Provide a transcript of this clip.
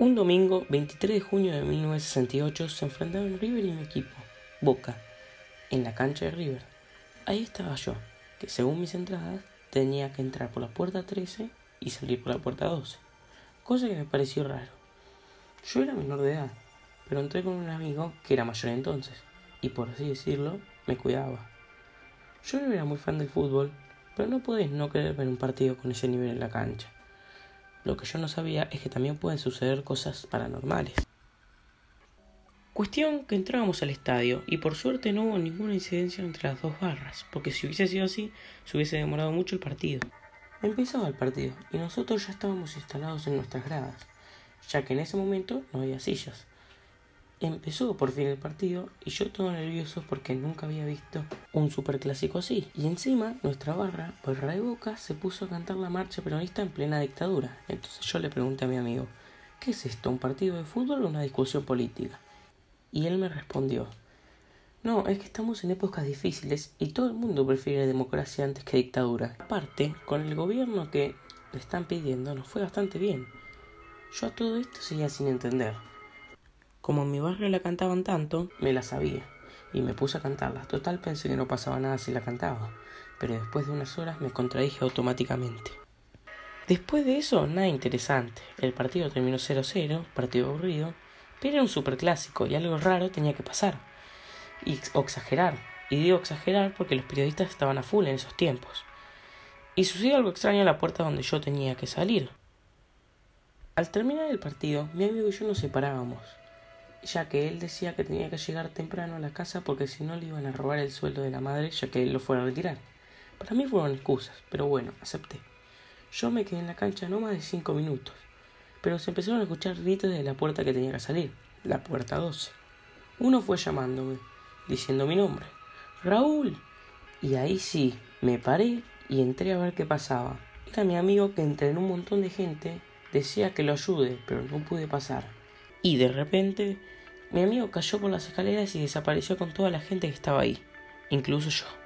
Un domingo, 23 de junio de 1968, se enfrentaron River y mi equipo, Boca, en la cancha de River. Ahí estaba yo, que según mis entradas tenía que entrar por la puerta 13 y salir por la puerta 12, cosa que me pareció raro. Yo era menor de edad, pero entré con un amigo que era mayor entonces, y por así decirlo, me cuidaba. Yo no era muy fan del fútbol, pero no podés no querer ver un partido con ese nivel en la cancha. Lo que yo no sabía es que también pueden suceder cosas paranormales. Cuestión que entrábamos al estadio y por suerte no hubo ninguna incidencia entre las dos barras, porque si hubiese sido así, se hubiese demorado mucho el partido. Empezaba el partido y nosotros ya estábamos instalados en nuestras gradas, ya que en ese momento no había sillas. Empezó por fin el partido y yo todo nervioso porque nunca había visto un superclásico así. Y encima nuestra barra, Barra de Boca, se puso a cantar la marcha peronista en plena dictadura. Entonces yo le pregunté a mi amigo, ¿qué es esto? ¿Un partido de fútbol o una discusión política? Y él me respondió, no, es que estamos en épocas difíciles y todo el mundo prefiere democracia antes que dictadura. Aparte, con el gobierno que le están pidiendo nos fue bastante bien. Yo a todo esto seguía sin entender. Como en mi barrio la cantaban tanto, me la sabía y me puse a cantarla. Total pensé que no pasaba nada si la cantaba, pero después de unas horas me contradije automáticamente. Después de eso, nada interesante. El partido terminó 0-0, partido aburrido, pero era un superclásico y algo raro tenía que pasar. Y, exagerar. Y digo exagerar porque los periodistas estaban a full en esos tiempos. Y sucedió algo extraño a la puerta donde yo tenía que salir. Al terminar el partido, mi amigo y yo nos separábamos ya que él decía que tenía que llegar temprano a la casa porque si no le iban a robar el sueldo de la madre ya que él lo fuera a retirar. Para mí fueron excusas, pero bueno, acepté. Yo me quedé en la cancha no más de cinco minutos, pero se empezaron a escuchar gritos de la puerta que tenía que salir, la puerta 12. Uno fue llamándome, diciendo mi nombre, Raúl. Y ahí sí, me paré y entré a ver qué pasaba. Era mi amigo que entre en un montón de gente decía que lo ayude, pero no pude pasar. Y de repente, mi amigo cayó por las escaleras y desapareció con toda la gente que estaba ahí, incluso yo.